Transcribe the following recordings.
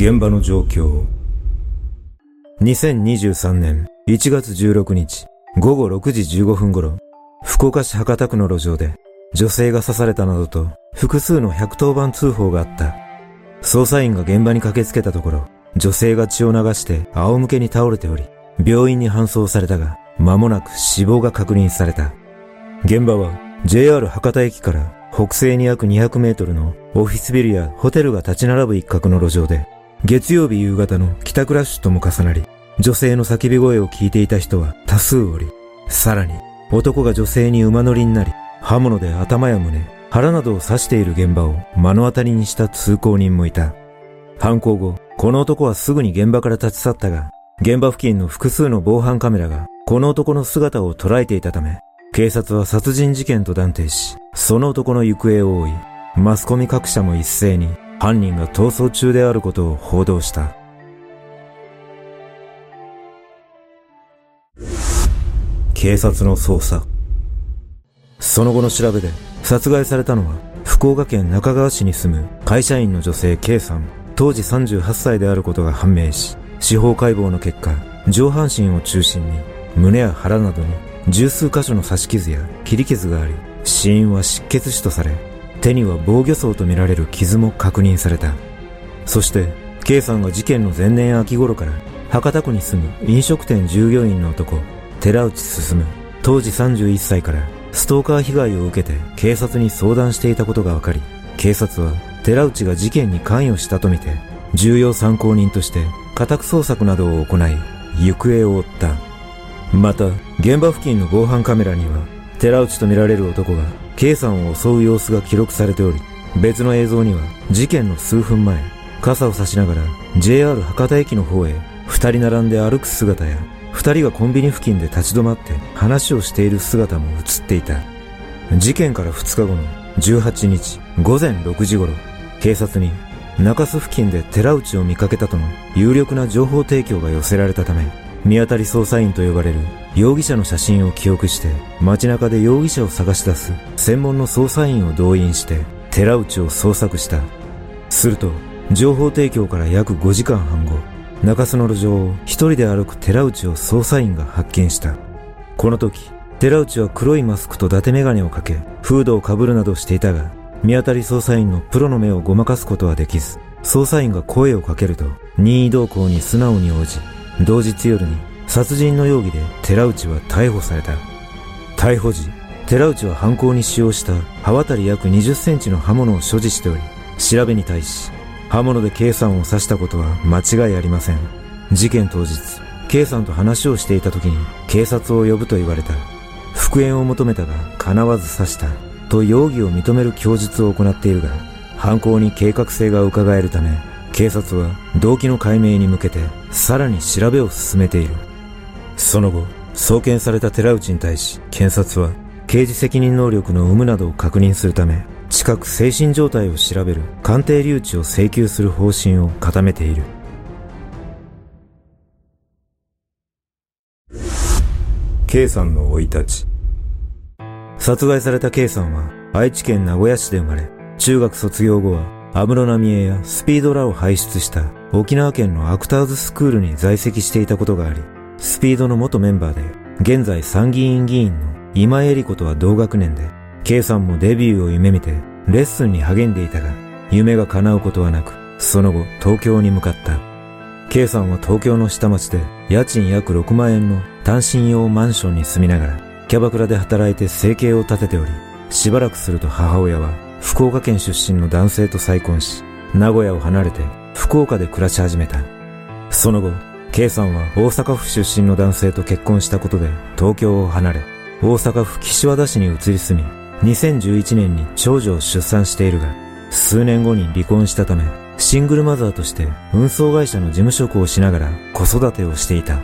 現場の状況。2023年1月16日午後6時15分頃、福岡市博多区の路上で女性が刺されたなどと複数の110番通報があった。捜査員が現場に駆けつけたところ、女性が血を流して仰向けに倒れており、病院に搬送されたが、間もなく死亡が確認された。現場は JR 博多駅から北西に約200メートルのオフィスビルやホテルが立ち並ぶ一角の路上で、月曜日夕方の帰宅ラッシュとも重なり、女性の叫び声を聞いていた人は多数おり、さらに男が女性に馬乗りになり、刃物で頭や胸、腹などを刺している現場を目の当たりにした通行人もいた。犯行後、この男はすぐに現場から立ち去ったが、現場付近の複数の防犯カメラがこの男の姿を捉えていたため、警察は殺人事件と断定し、その男の行方を追い、マスコミ各社も一斉に犯人が逃走中であることを報道した。警察の捜査。その後の調べで、殺害されたのは、福岡県中川市に住む会社員の女性 K さん、当時38歳であることが判明し、司法解剖の結果、上半身を中心に、胸や腹などに十数箇所の刺し傷や切り傷があり、死因は失血死とされ、手には防御層とみられる傷も確認された。そして、K さんが事件の前年秋頃から博多区に住む飲食店従業員の男、寺内進当時31歳からストーカー被害を受けて警察に相談していたことが分かり、警察は寺内が事件に関与したとみて、重要参考人として家宅捜索などを行い、行方を追った。また、現場付近の防犯カメラには、寺内とみられる男が K さんを襲う様子が記録されており、別の映像には事件の数分前、傘を差しながら JR 博多駅の方へ二人並んで歩く姿や二人がコンビニ付近で立ち止まって話をしている姿も映っていた。事件から2日後の18日午前6時頃、警察に中洲付近で寺内を見かけたとの有力な情報提供が寄せられたため、見当たり捜査員と呼ばれる容疑者の写真を記憶して街中で容疑者を探し出す専門の捜査員を動員して寺内を捜索した。すると、情報提供から約5時間半後、中洲の路上を一人で歩く寺内を捜査員が発見した。この時、寺内は黒いマスクと伊達メガネをかけ、フードをかぶるなどしていたが、見当たり捜査員のプロの目をごまかすことはできず、捜査員が声をかけると、任意同行に素直に応じ、同日夜に殺人の容疑で寺内は逮捕された。逮捕時、寺内は犯行に使用した刃渡り約20センチの刃物を所持しており、調べに対し、刃物で K さんを刺したことは間違いありません。事件当日、K さんと話をしていた時に警察を呼ぶと言われた。復縁を求めたが叶わず刺した。と容疑を認める供述を行っているが、犯行に計画性が伺えるため、警察は動機の解明に向けてさらに調べを進めている。その後、送検された寺内に対し、検察は刑事責任能力の有無などを確認するため、近く精神状態を調べる鑑定留置を請求する方針を固めている。K さんの生い立ち。殺害された K さんは愛知県名古屋市で生まれ、中学卒業後は安室奈美恵やスピードラを輩出した沖縄県のアクターズスクールに在籍していたことがあり、スピードの元メンバーで、現在参議院議員の今江里子とは同学年で、K さんもデビューを夢見てレッスンに励んでいたが、夢が叶うことはなく、その後東京に向かった。K さんは東京の下町で家賃約6万円の単身用マンションに住みながら、キャバクラで働いて生計を立てており、しばらくすると母親は福岡県出身の男性と再婚し、名古屋を離れて福岡で暮らし始めた。その後、K さんは大阪府出身の男性と結婚したことで東京を離れ、大阪府岸和田市に移り住み、2011年に長女を出産しているが、数年後に離婚したため、シングルマザーとして運送会社の事務職をしながら子育てをしていた。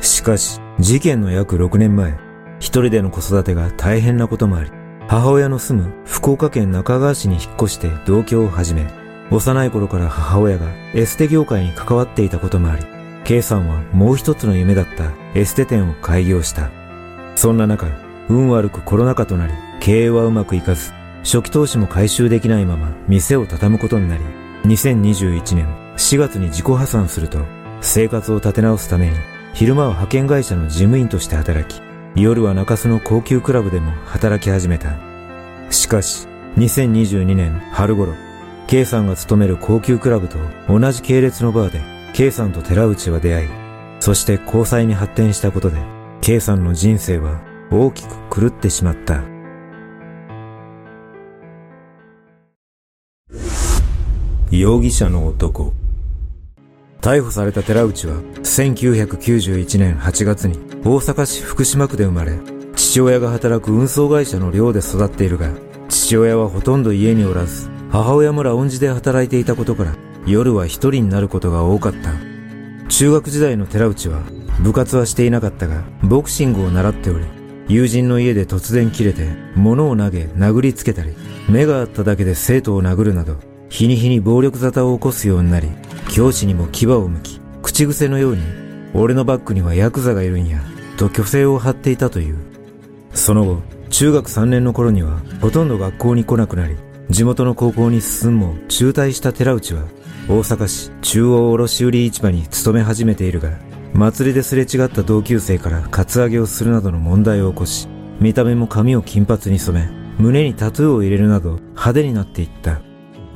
しかし、事件の約6年前、一人での子育てが大変なこともあり、母親の住む福岡県中川市に引っ越して同居を始め、幼い頃から母親がエステ業界に関わっていたこともあり、K さんはもう一つの夢だったエステ店を開業した。そんな中、運悪くコロナ禍となり、経営はうまくいかず、初期投資も回収できないまま店を畳むことになり、2021年4月に自己破産すると、生活を立て直すために、昼間は派遣会社の事務員として働き、夜は中洲の高級クラブでも働き始めた。しかし、2022年春頃、K さんが勤める高級クラブと同じ系列のバーで、K さんと寺内は出会い、そして交際に発展したことで、K さんの人生は大きく狂ってしまった。容疑者の男。逮捕された寺内は1991年8月に大阪市福島区で生まれ、父親が働く運送会社の寮で育っているが、父親はほとんど家におらず、母親もラウンジで働いていたことから、夜は一人になることが多かった。中学時代の寺内は、部活はしていなかったが、ボクシングを習っており、友人の家で突然切れて、物を投げ、殴りつけたり、目があっただけで生徒を殴るなど、日に日に暴力沙汰を起こすようになり、教師にも牙を向き、口癖のように、俺のバッグにはヤクザがいるんや、と虚勢を張っていたという。その後、中学3年の頃には、ほとんど学校に来なくなり、地元の高校に進むも中退した寺内は、大阪市中央卸売市場に勤め始めているが、祭りですれ違った同級生からカツアゲをするなどの問題を起こし、見た目も髪を金髪に染め、胸にタトゥーを入れるなど派手になっていった。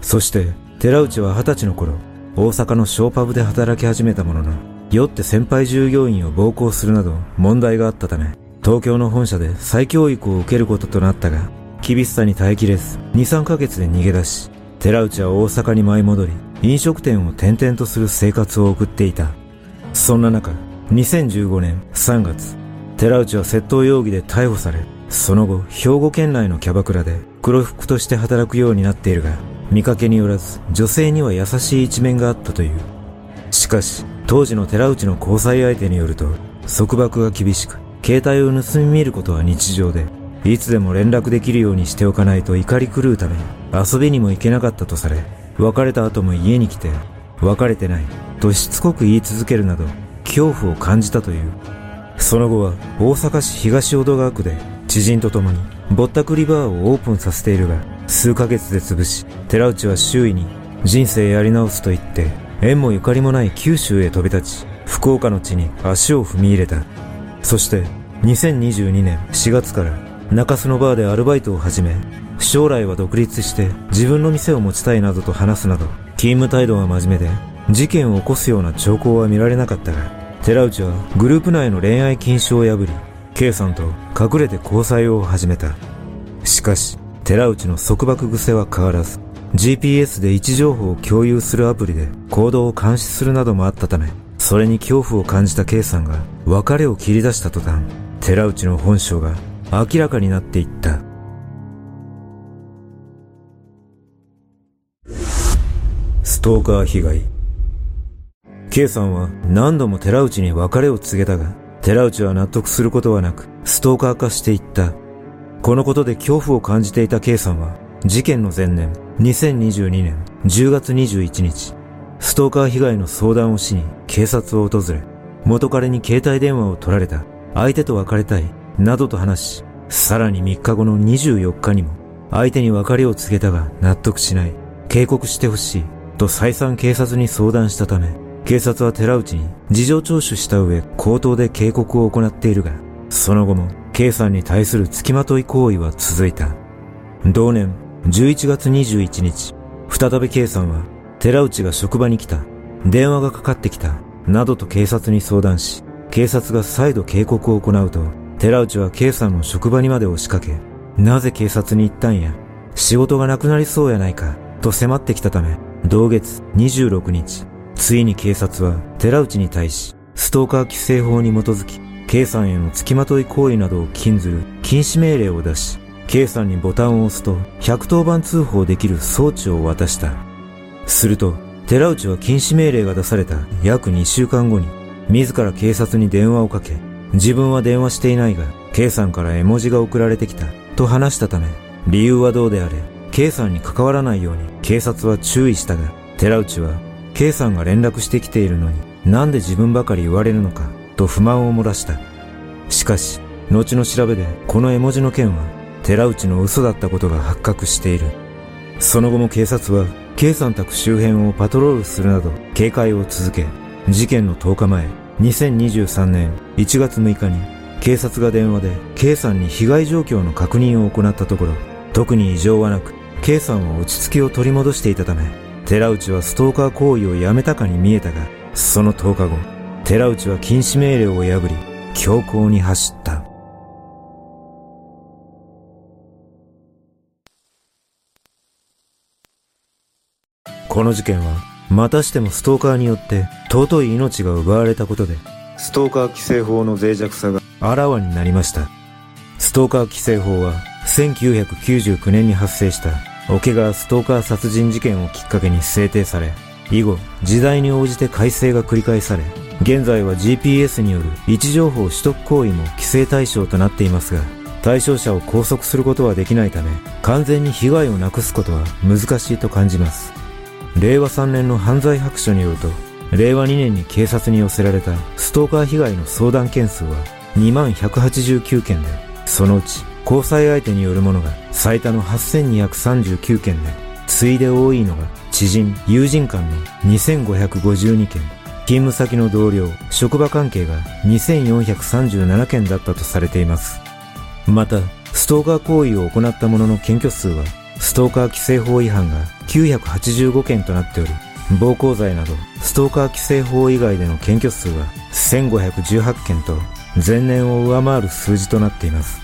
そして、寺内は二十歳の頃、大阪のショーパブで働き始めたものの、酔って先輩従業員を暴行するなど問題があったため、東京の本社で再教育を受けることとなったが、厳しさに耐えきれず、2、3ヶ月で逃げ出し、寺内は大阪に舞い戻り、飲食店を転々とする生活を送っていた。そんな中、2015年3月、寺内は窃盗容疑で逮捕され、その後、兵庫県内のキャバクラで黒服として働くようになっているが、見かけによらず、女性には優しい一面があったという。しかし、当時の寺内の交際相手によると、束縛が厳しく、携帯を盗み見ることは日常で、いつでも連絡できるようにしておかないと怒り狂うため、遊びにも行けなかったとされ、別れた後も家に来て、別れてない、としつこく言い続けるなど、恐怖を感じたという。その後は、大阪市東淀川区で、知人と共に、ぼったくりバーをオープンさせているが、数ヶ月で潰し、寺内は周囲に、人生やり直すと言って、縁もゆかりもない九州へ飛び立ち、福岡の地に足を踏み入れた。そして、2022年4月から中洲のバーでアルバイトを始め、将来は独立して自分の店を持ちたいなどと話すなど、勤務態度は真面目で、事件を起こすような兆候は見られなかったが、寺内はグループ内の恋愛禁止を破り、K さんと隠れて交際を始めた。しかし、寺内の束縛癖は変わらず、GPS で位置情報を共有するアプリで行動を監視するなどもあったため、それに恐怖を感じた K さんが別れを切り出した途端、寺内の本性が明らかになっていった。ストーカー被害。K さんは何度も寺内に別れを告げたが、寺内は納得することはなく、ストーカー化していった。このことで恐怖を感じていた K さんは、事件の前年、2022年10月21日、ストーカー被害の相談をしに警察を訪れ、元彼に携帯電話を取られた、相手と別れたい、などと話し、さらに3日後の24日にも、相手に別れを告げたが納得しない、警告してほしい、と再三警察に相談したため、警察は寺内に事情聴取した上、口頭で警告を行っているが、その後も K さんに対する付きまとい行為は続いた。同年11月21日、再び K さんは寺内が職場に来た、電話がかかってきた、などと警察に相談し、警察が再度警告を行うと、寺内は K さんの職場にまで押しかけ、なぜ警察に行ったんや、仕事がなくなりそうやないか、と迫ってきたため、同月26日、ついに警察は寺内に対し、ストーカー規制法に基づき、K さんへの付きまとい行為などを禁ずる禁止命令を出し、K さんにボタンを押すと110番通報できる装置を渡した。すると、寺内は禁止命令が出された約2週間後に、自ら警察に電話をかけ、自分は電話していないが、K さんから絵文字が送られてきた、と話したため、理由はどうであれ、K さんに関わらないように警察は注意したが、寺内は、K さんが連絡してきているのに、なんで自分ばかり言われるのか、と不満を漏らした。しかし、後の調べでこの絵文字の件は寺内の嘘だったことが発覚している。その後も警察は K さん宅周辺をパトロールするなど警戒を続け、事件の10日前、2023年1月6日に警察が電話で K さんに被害状況の確認を行ったところ、特に異常はなく、K さんは落ち着きを取り戻していたため、寺内はストーカー行為をやめたかに見えたが、その10日後、寺内は禁止命令を破り、強行に走った。この事件は、またしてもストーカーによって尊い命が奪われたことで、ストーカー規制法の脆弱さがあらわになりました。ストーカー規制法は、1999年に発生した桶川ストーカー殺人事件をきっかけに制定され、以後、時代に応じて改正が繰り返され、現在は GPS による位置情報取得行為も規制対象となっていますが、対象者を拘束することはできないため、完全に被害をなくすことは難しいと感じます。令和3年の犯罪白書によると、令和2年に警察に寄せられたストーカー被害の相談件数は2189件で、そのうち交際相手によるものが最多の8239件で、次いで多いのが知人、友人間の2552件、勤務先の同僚、職場関係が2437件だったとされています。また、ストーカー行為を行った者の検挙数は、ストーカー規制法違反が985件となっており、暴行罪など、ストーカー規制法以外での検挙数は1518件と、前年を上回る数字となっています。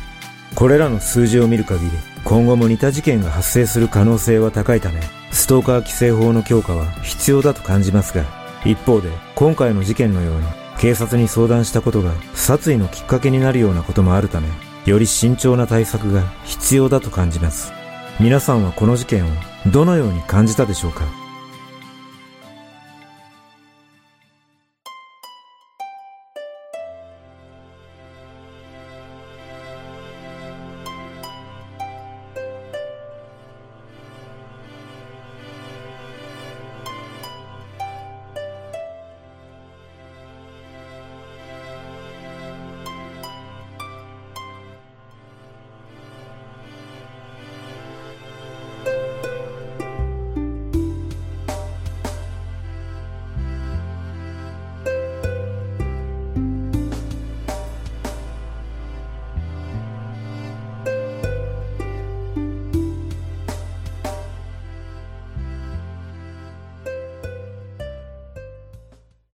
これらの数字を見る限り、今後も似た事件が発生する可能性は高いため、ストーカー規制法の強化は必要だと感じますが、一方で、今回の事件のように、警察に相談したことが殺意のきっかけになるようなこともあるため、より慎重な対策が必要だと感じます。皆さんはこの事件をどのように感じたでしょうか？